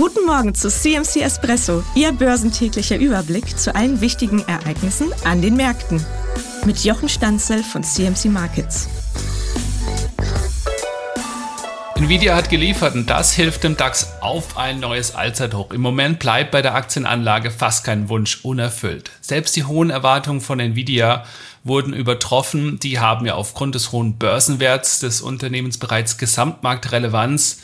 Guten Morgen zu CMC Espresso, Ihr börsentäglicher Überblick zu allen wichtigen Ereignissen an den Märkten. Mit Jochen Stanzel von CMC Markets. Nvidia hat geliefert und das hilft dem DAX auf ein neues Allzeithoch. Im Moment bleibt bei der Aktienanlage fast kein Wunsch unerfüllt. Selbst die hohen Erwartungen von Nvidia wurden übertroffen. Die haben ja aufgrund des hohen Börsenwerts des Unternehmens bereits Gesamtmarktrelevanz.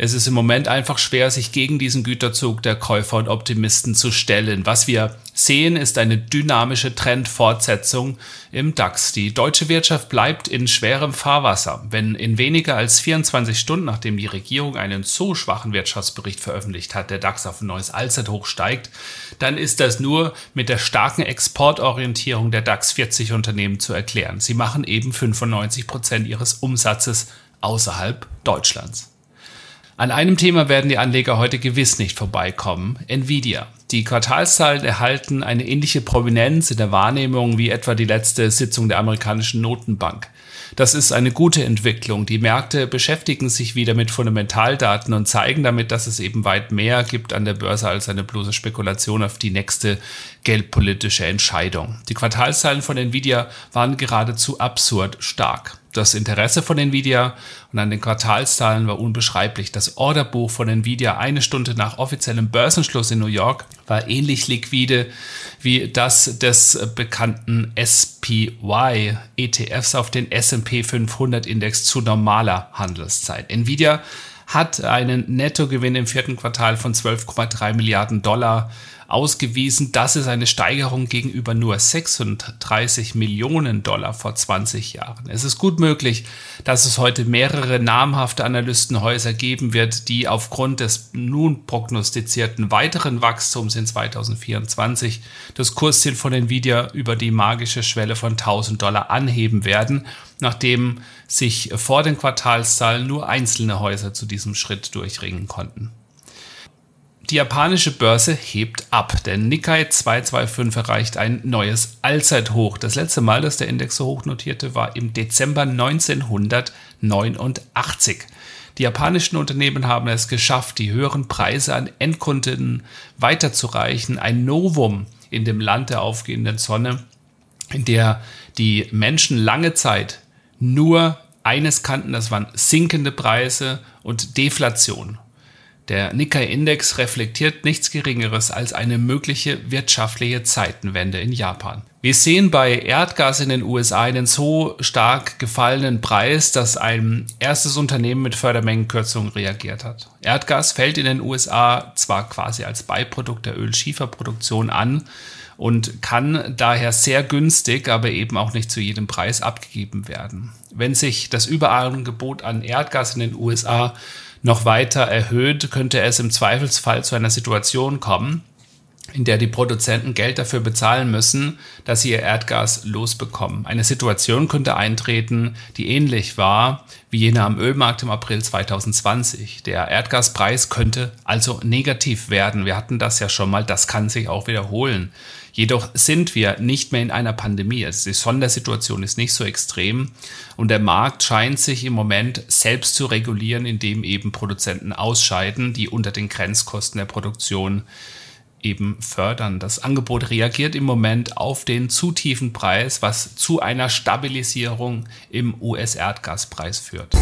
Es ist im Moment einfach schwer, sich gegen diesen Güterzug der Käufer und Optimisten zu stellen. Was wir sehen, ist eine dynamische Trendfortsetzung im DAX. Die deutsche Wirtschaft bleibt in schwerem Fahrwasser. Wenn in weniger als 24 Stunden, nachdem die Regierung einen so schwachen Wirtschaftsbericht veröffentlicht hat, der DAX auf ein neues Allzeithoch steigt, dann ist das nur mit der starken Exportorientierung der DAX 40 Unternehmen zu erklären. Sie machen eben 95 Prozent ihres Umsatzes außerhalb Deutschlands. An einem Thema werden die Anleger heute gewiss nicht vorbeikommen. Nvidia. Die Quartalszahlen erhalten eine ähnliche Prominenz in der Wahrnehmung wie etwa die letzte Sitzung der amerikanischen Notenbank. Das ist eine gute Entwicklung. Die Märkte beschäftigen sich wieder mit Fundamentaldaten und zeigen damit, dass es eben weit mehr gibt an der Börse als eine bloße Spekulation auf die nächste geldpolitische Entscheidung. Die Quartalszahlen von Nvidia waren geradezu absurd stark. Das Interesse von Nvidia und an den Quartalszahlen war unbeschreiblich. Das Orderbuch von Nvidia eine Stunde nach offiziellem Börsenschluss in New York war ähnlich liquide wie das des bekannten SPY ETFs auf den S&P 500 Index zu normaler Handelszeit. Nvidia hat einen Nettogewinn im vierten Quartal von 12,3 Milliarden Dollar ausgewiesen. Das ist eine Steigerung gegenüber nur 36 Millionen Dollar vor 20 Jahren. Es ist gut möglich, dass es heute mehrere namhafte Analystenhäuser geben wird, die aufgrund des nun prognostizierten weiteren Wachstums in 2024 das Kursziel von Nvidia über die magische Schwelle von 1000 Dollar anheben werden, nachdem sich vor den Quartalszahlen nur einzelne Häuser zu diesem Schritt durchringen konnten. Die japanische Börse hebt ab. Der Nikkei 225 erreicht ein neues Allzeithoch. Das letzte Mal, dass der Index so hoch notierte, war im Dezember 1989. Die japanischen Unternehmen haben es geschafft, die höheren Preise an Endkunden weiterzureichen. Ein Novum in dem Land der aufgehenden Sonne, in der die Menschen lange Zeit nur eines kannten, das waren sinkende Preise und Deflation. Der Nikkei-Index reflektiert nichts Geringeres als eine mögliche wirtschaftliche Zeitenwende in Japan. Wir sehen bei Erdgas in den USA einen so stark gefallenen Preis, dass ein erstes Unternehmen mit Fördermengenkürzungen reagiert hat. Erdgas fällt in den USA zwar quasi als Beiprodukt der Ölschieferproduktion an und kann daher sehr günstig, aber eben auch nicht zu jedem Preis abgegeben werden. Wenn sich das Überangebot an Erdgas in den USA noch weiter erhöht, könnte es im Zweifelsfall zu einer Situation kommen, in der die Produzenten Geld dafür bezahlen müssen, dass sie ihr Erdgas losbekommen. Eine Situation könnte eintreten, die ähnlich war wie jene am Ölmarkt im April 2020. Der Erdgaspreis könnte also negativ werden. Wir hatten das ja schon mal, das kann sich auch wiederholen. Jedoch sind wir nicht mehr in einer Pandemie. Also die Sondersituation ist nicht so extrem und der Markt scheint sich im Moment selbst zu regulieren, indem eben Produzenten ausscheiden, die unter den Grenzkosten der Produktion eben fördern. Das Angebot reagiert im Moment auf den zu tiefen Preis, was zu einer Stabilisierung im US-Erdgaspreis führt.